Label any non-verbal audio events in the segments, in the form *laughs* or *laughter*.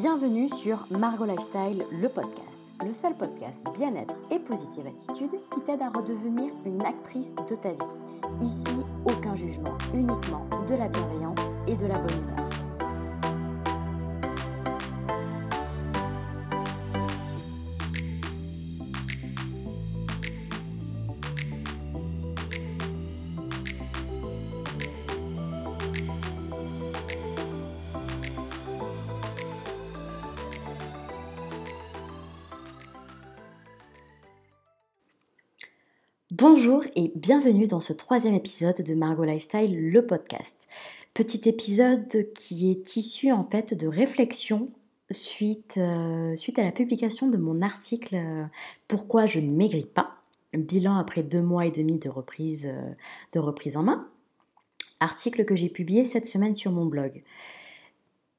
Bienvenue sur Margot Lifestyle, le podcast, le seul podcast bien-être et positive attitude qui t'aide à redevenir une actrice de ta vie. Ici, aucun jugement, uniquement de la bienveillance et de la bonne humeur. Bonjour et bienvenue dans ce troisième épisode de Margot Lifestyle, le podcast. Petit épisode qui est issu en fait de réflexion suite, euh, à la publication de mon article euh, Pourquoi je ne maigris pas? Bilan après deux mois et demi de reprise, euh, de reprise en main. Article que j'ai publié cette semaine sur mon blog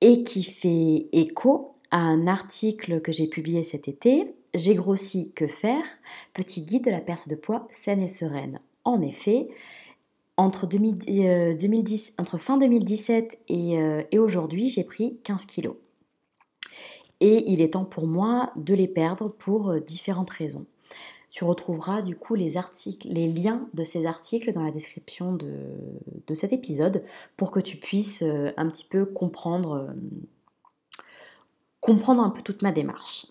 et qui fait écho à un article que j'ai publié cet été j'ai grossi, que faire? Petit guide de la perte de poids saine et sereine. En effet, entre, 2010, euh, fin 2017 euh, et, aujourd'hui, j'ai pris 15 kilos. Et il est temps pour moi de les perdre pour euh, différentes raisons. Tu retrouveras du coup les, articles, les liens de ces articles dans la description de, de cet épisode pour que tu puisses un petit peu comprendre, comprendre un peu toute ma démarche.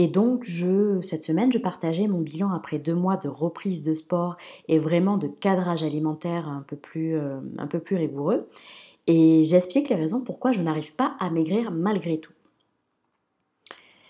Et donc, je, cette semaine, je partageais mon bilan après deux mois de reprise de sport et vraiment de cadrage alimentaire un peu plus, euh, un peu plus rigoureux. Et j'explique les raisons pourquoi je n'arrive pas à maigrir malgré tout.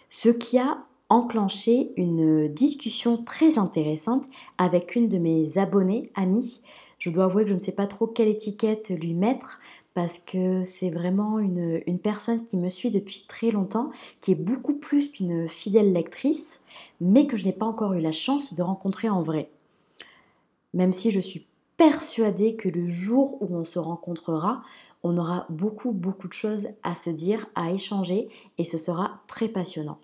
Ce qui a enclenché une discussion très intéressante avec une de mes abonnées, Annie. Je dois avouer que je ne sais pas trop quelle étiquette lui mettre parce que c'est vraiment une, personne qui me suit depuis très longtemps, qui est beaucoup plus qu'une fidèle lectrice, mais que je n'ai pas encore eu la chance de rencontrer en vrai. Même si je suis persuadée que le jour où on se rencontrera, on aura beaucoup, beaucoup de choses à se dire, à échanger, et ce sera très passionnant.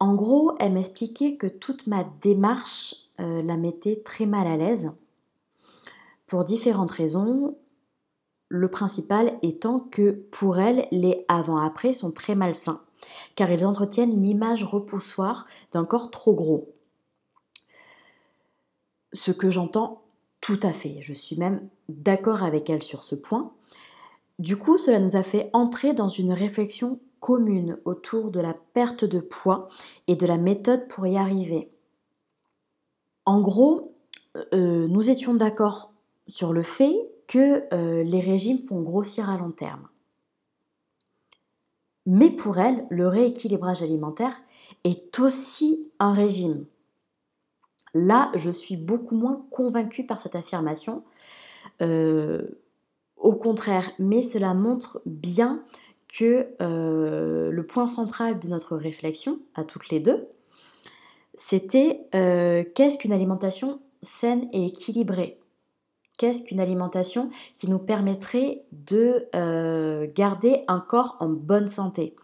En gros, elle m'expliquait que toute ma démarche euh, la mettait très mal à l'aise pour différentes raisons. Le principal étant que pour elle, les avant-après sont très malsains, car ils entretiennent l'image repoussoire d'un corps trop gros. Ce que j'entends tout à fait, je suis même d'accord avec elle sur ce point. Du coup, cela nous a fait entrer dans une réflexion commune autour de la perte de poids et de la méthode pour y arriver. En gros, euh, nous étions d'accord sur le fait que euh, les régimes font grossir à long terme. Mais pour elle, le rééquilibrage alimentaire est aussi un régime. Là, je suis beaucoup moins convaincue par cette affirmation. Euh, au contraire, mais cela montre bien que euh, le point central de notre réflexion, à toutes les deux, c'était qu'est-ce qu'une alimentation saine et équilibrée? Qu'est-ce qu'une alimentation qui nous permettrait de euh, garder un corps en bonne santé?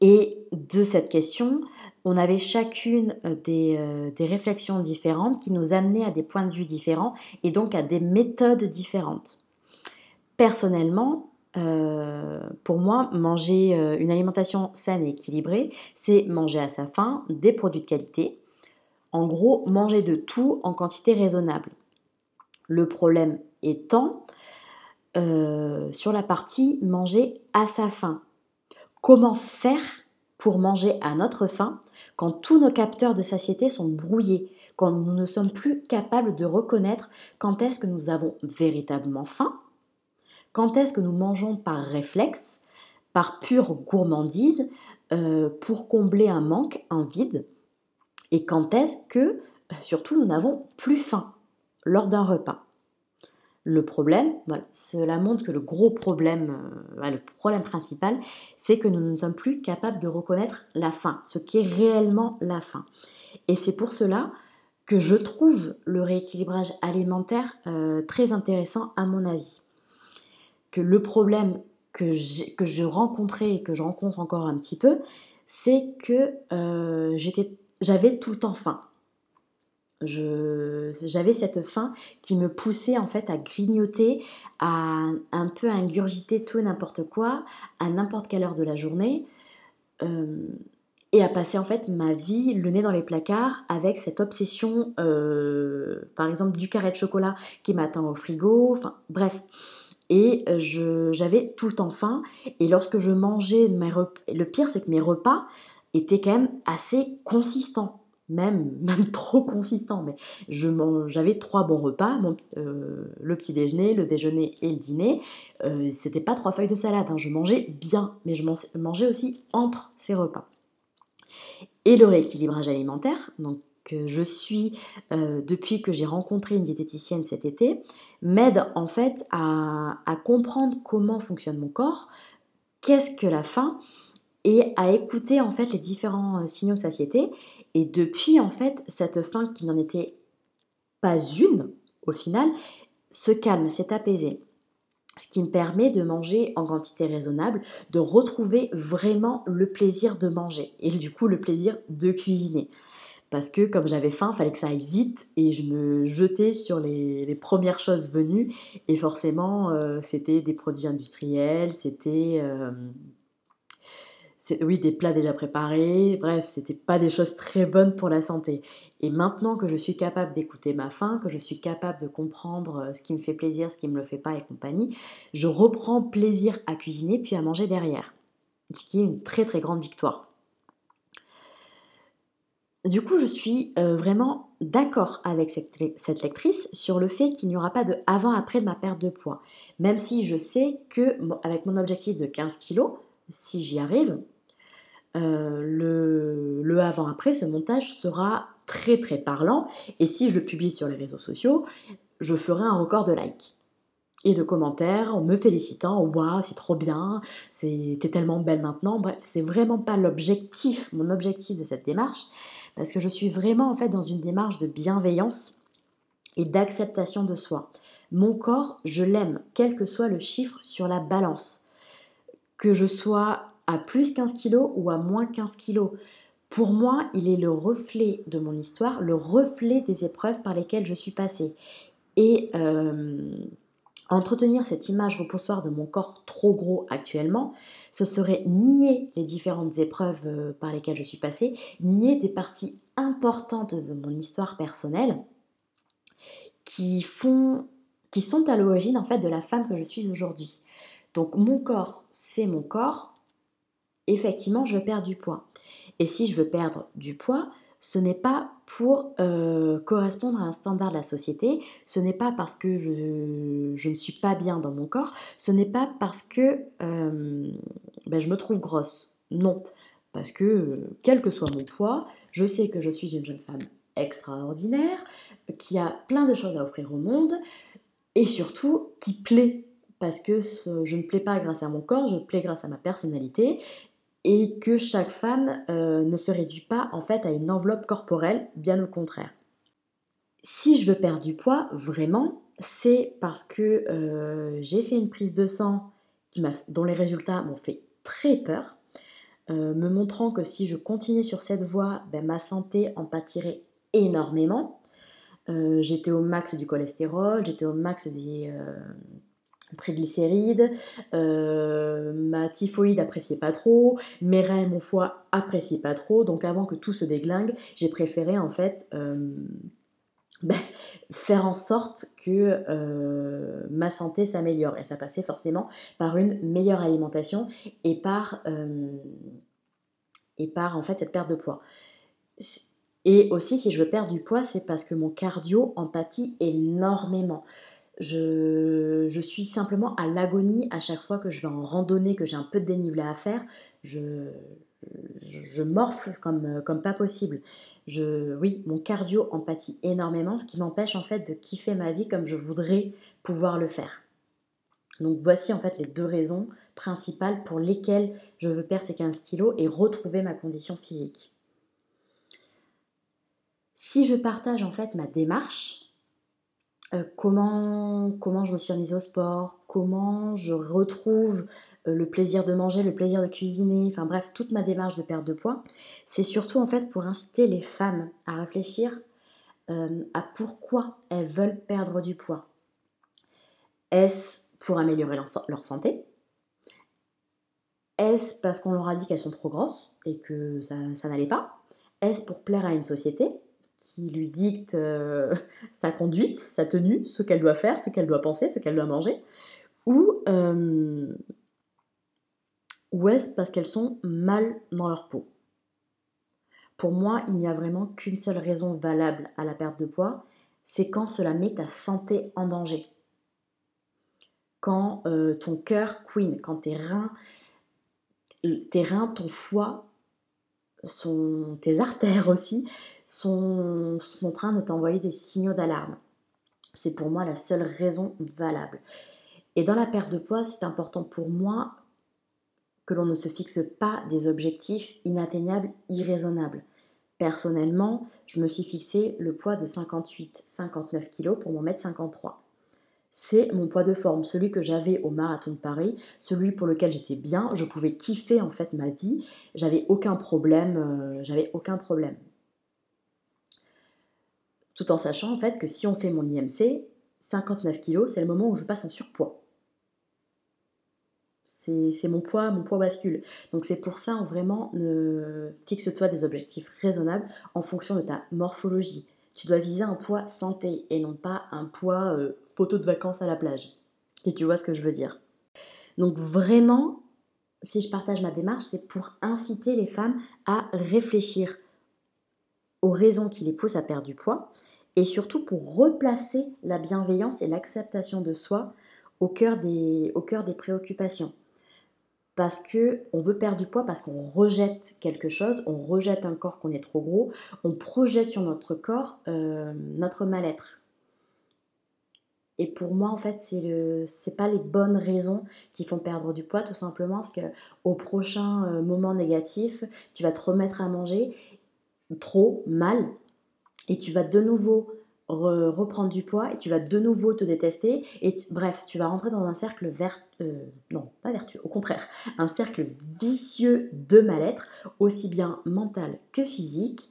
Et de cette question, on avait chacune euh, euh, des, réflexions différentes qui nous amenaient à des points de vue différents et donc à des méthodes différentes. Personnellement, pour moi, manger une alimentation saine et équilibrée, c'est manger à sa faim des produits de qualité. En gros, manger de tout en quantité raisonnable. Le problème étant euh, sur la partie manger à sa faim. Comment faire pour manger à notre faim quand tous nos capteurs de satiété sont brouillés, quand nous ne sommes plus capables de reconnaître quand est-ce que nous avons véritablement faim, quand est-ce que nous mangeons par réflexe, par pure gourmandise, euh, pour combler un manque, un vide, et quand est-ce que, euh, surtout, nous n'avons plus faim lors d'un repas. Le problème, voilà, cela montre que le gros problème, euh, le problème principal, c'est que nous ne sommes plus capables de reconnaître la faim, ce qui est réellement la faim. Et c'est pour cela que je trouve le rééquilibrage alimentaire euh, très intéressant à mon avis. Que le problème que, que je rencontrais et que je rencontre encore un petit peu, c'est que euh, j'avais tout le faim j'avais cette faim qui me poussait en fait à grignoter, à un peu ingurgiter tout et n'importe quoi, à n'importe quelle heure de la journée, euh, et à passer en fait ma vie le nez dans les placards avec cette obsession, euh, par exemple du carré de chocolat qui m'attend au frigo, enfin bref. Et euh, j'avais tout le temps faim. Et lorsque je mangeais le pire c'est que mes repas étaient quand même assez consistants même, *laughs* même trop consistant, mais je j'avais trois bons repas, euh, le petit déjeuner, le déjeuner et le dîner. Euh, c'était pas trois feuilles de salade, hein. je mangeais bien, mais je mangeais aussi entre ces repas. Et le rééquilibrage alimentaire, donc je suis euh, depuis que j'ai rencontré une diététicienne cet été, m'aide en fait à, à comprendre comment fonctionne mon corps, qu'est-ce que la faim et à écouter en fait les différents signaux de satiété et depuis, en fait, cette faim qui n'en était pas une, au final, se calme, s'est apaisée. Ce qui me permet de manger en quantité raisonnable, de retrouver vraiment le plaisir de manger et du coup le plaisir de cuisiner. Parce que comme j'avais faim, il fallait que ça aille vite et je me jetais sur les, premières choses venues. Et forcément, euh, c'était des produits industriels, c'était euh, oui, des plats déjà préparés, bref, c'était pas des choses très bonnes pour la santé. Et maintenant que je suis capable d'écouter ma faim, que je suis capable de comprendre euh, ce qui me fait plaisir, ce qui me le fait pas et compagnie, je reprends plaisir à cuisiner puis à manger derrière. Ce qui est une très très grande victoire. Du coup, je suis euh, vraiment d'accord avec cette, lectrice sur le fait qu'il n'y aura pas de avant-après de ma perte de poids. Même si je sais que, avec mon objectif de 15 kg, si j'y arrive, euh, le, le avant-après, ce montage sera très très parlant. Et si je le publie sur les réseaux sociaux, je ferai un record de likes et de commentaires en me félicitant. Waouh, c'est trop bien, t'es tellement belle maintenant. Bref, c'est vraiment pas l'objectif, mon objectif de cette démarche, parce que je suis vraiment en fait dans une démarche de bienveillance et d'acceptation de soi. Mon corps, je l'aime, quel que soit le chiffre sur la balance. Que je sois à plus 15 kilos ou à moins 15 kilos. Pour moi, il est le reflet de mon histoire, le reflet des épreuves par lesquelles je suis passée. Et euh, entretenir cette image repoussoire de mon corps trop gros actuellement, ce serait nier les différentes épreuves euh, par lesquelles je suis passée, nier des parties importantes de mon histoire personnelle qui font qui sont à l'origine en fait de la femme que je suis aujourd'hui. Donc mon corps, c'est mon corps, effectivement, je perdre du poids. Et si je veux perdre du poids, ce n'est pas pour euh, correspondre à un standard de la société, ce n'est pas parce que je, ne suis pas bien dans mon corps, ce n'est pas parce que euh, ben, je me trouve grosse. Non, parce que quel que soit mon poids, je sais que je suis une jeune femme extraordinaire, qui a plein de choses à offrir au monde, et surtout qui plaît parce que je ne plais pas grâce à mon corps, je plais grâce à ma personnalité et que chaque femme euh, ne se réduit pas en fait à une enveloppe corporelle, bien au contraire. Si je veux perdre du poids, vraiment, c'est parce que euh, j'ai fait une prise de sang dont les résultats m'ont fait très peur, euh, me montrant que si je continuais sur cette voie, ben, ma santé en pâtirait énormément. j'étais au max du cholestérol, j'étais au max des, triglycérides, euh, ma typhoïde appréciait pas trop, mes reins et mon foie appréciaient pas trop, donc avant que tout se déglingue, j'ai préféré en fait euh, *laughs* ben, faire en sorte que euh, ma santé s'améliore. Et ça passait forcément par une meilleure alimentation et par, et par en fait cette perte de poids. Et aussi, si je veux perdre du poids, c'est parce que mon cardio en pâtit énormément. Je, suis simplement à l'agonie à chaque fois que je vais en randonnée, que j'ai un peu de dénivelé à faire. Je, je, morfle comme, pas possible. Je, oui, mon cardio en énormément, ce qui m'empêche en fait de kiffer ma vie comme je voudrais pouvoir le faire. Donc voici en fait les deux raisons principales pour lesquelles je veux perdre ces 15 kilos et retrouver ma condition physique. Si je partage en fait ma démarche, euh, comment, je me suis remise au sport, comment je retrouve euh, le plaisir de manger, le plaisir de cuisiner, enfin bref, toute ma démarche de perte de poids, c'est surtout en fait pour inciter les femmes à réfléchir euh, à pourquoi elles veulent perdre du poids. Est-ce pour améliorer leur, santé? Est-ce parce qu'on leur a dit qu'elles sont trop grosses et que ça, n'allait pas? Est-ce pour plaire à une société? Qui lui dicte euh, *laughs* sa conduite, sa tenue, ce qu'elle doit faire, ce qu'elle doit penser, ce qu'elle doit manger Ou, euh, ou est-ce parce qu'elles sont mal dans leur peau? Pour moi, il n'y a vraiment qu'une seule raison valable à la perte de poids, c'est quand cela met ta santé en danger. Quand euh, ton cœur queen, quand tes reins, tes reins, ton foie, tes artères aussi, sont, sont en train de t'envoyer des signaux d'alarme. C'est pour moi la seule raison valable. Et dans la perte de poids, c'est important pour moi que l'on ne se fixe pas des objectifs inatteignables, irraisonnables. Personnellement, je me suis fixé le poids de 58-59 kg pour mon mètre 53 c'est mon poids de forme, celui que j'avais au marathon de Paris, celui pour lequel j'étais bien, je pouvais kiffer en fait ma vie, j'avais aucun problème, euh, j'avais aucun problème. Tout en sachant en fait que si on fait mon IMC, 59 kg, c'est le moment où je passe en surpoids. C'est mon poids, mon poids bascule. Donc c'est pour ça, vraiment, fixe-toi des objectifs raisonnables en fonction de ta morphologie, tu dois viser un poids santé et non pas un poids euh, photo de vacances à la plage. Et tu vois ce que je veux dire. Donc vraiment, si je partage ma démarche, c'est pour inciter les femmes à réfléchir aux raisons qui les poussent à perdre du poids et surtout pour replacer la bienveillance et l'acceptation de soi au cœur au cœur des préoccupations parce que on veut perdre du poids, parce qu'on rejette quelque chose, on rejette un corps qu'on est trop gros, on projette sur notre corps euh, notre mal-être. Et pour moi, en fait, c'est le, pas les bonnes raisons qui font perdre du poids, tout simplement parce que au prochain euh, moment négatif, tu vas te remettre à manger trop mal et tu vas de nouveau reprendre du poids et tu vas de nouveau te détester et bref tu vas rentrer dans un cercle vert euh, non pas vertueux au contraire un cercle vicieux de mal-être aussi bien mental que physique.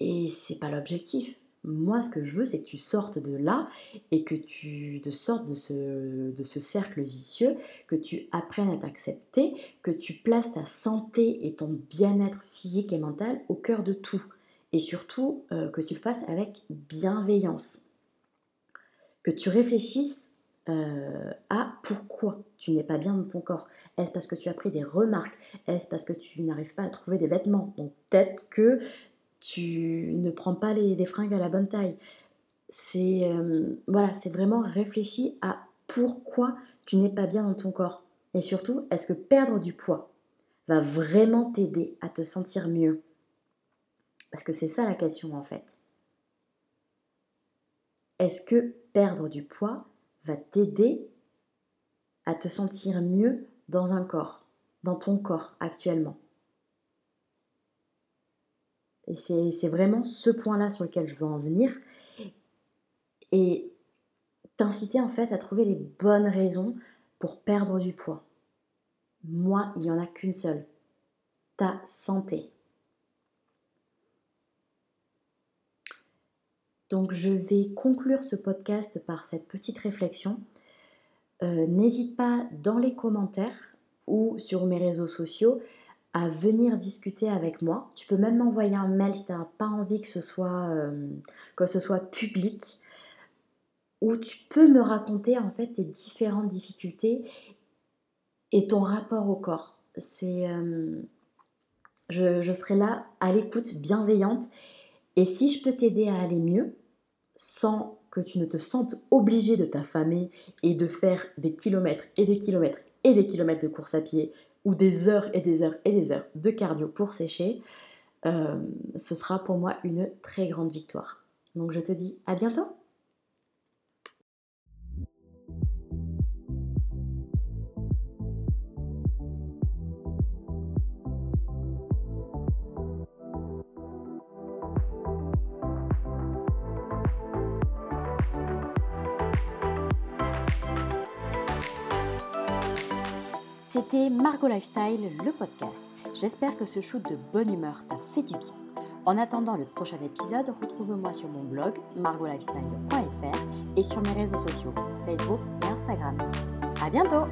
Et c'est pas l'objectif. Moi ce que je veux c'est que tu sortes de là et que tu te sortes de ce, de ce cercle vicieux que tu apprennes à t'accepter que tu places ta santé et ton bien-être physique et mental au cœur de tout et surtout euh, que tu le fasses avec bienveillance. Que tu réfléchisses euh, à pourquoi tu n'es pas bien dans ton corps. Est-ce parce que tu as pris des remarques? Est-ce parce que tu n'arrives pas à trouver des vêtements? Donc peut-être que tu ne prends pas les, fringues à la bonne taille. C'est euh, voilà, c'est vraiment réfléchir à pourquoi tu n'es pas bien dans ton corps. Et surtout, est-ce que perdre du poids va vraiment t'aider à te sentir mieux? Parce que c'est ça la question en fait. Est-ce que perdre du poids va t'aider à te sentir mieux dans un corps, dans ton corps actuellement? Et c'est vraiment ce point-là sur lequel je veux en venir. Et t'inciter en fait à trouver les bonnes raisons pour perdre du poids. Moi, il n'y en a qu'une seule. Ta santé. Donc je vais conclure ce podcast par cette petite réflexion. Euh, n'hésite pas dans les commentaires ou sur mes réseaux sociaux à venir discuter avec moi. Tu peux même m'envoyer un mail si tu n'as pas envie que ce, soit, euh, que ce soit public. Ou tu peux me raconter en fait tes différentes difficultés et ton rapport au corps. C'est, euh, je serai là à l'écoute bienveillante et si je peux t'aider à aller mieux, sans que tu ne te sentes obligé de t'affamer et de faire des kilomètres et des kilomètres et des kilomètres de course à pied ou des heures et des heures et des heures de cardio pour sécher, euh, ce sera pour moi une très grande victoire. Donc je te dis à bientôt C'était Margot Lifestyle, le podcast. J'espère que ce shoot de bonne humeur t'a fait du bien. En attendant le prochain épisode, retrouve-moi sur mon blog margolifestyle.fr et sur mes réseaux sociaux Facebook et Instagram. À bientôt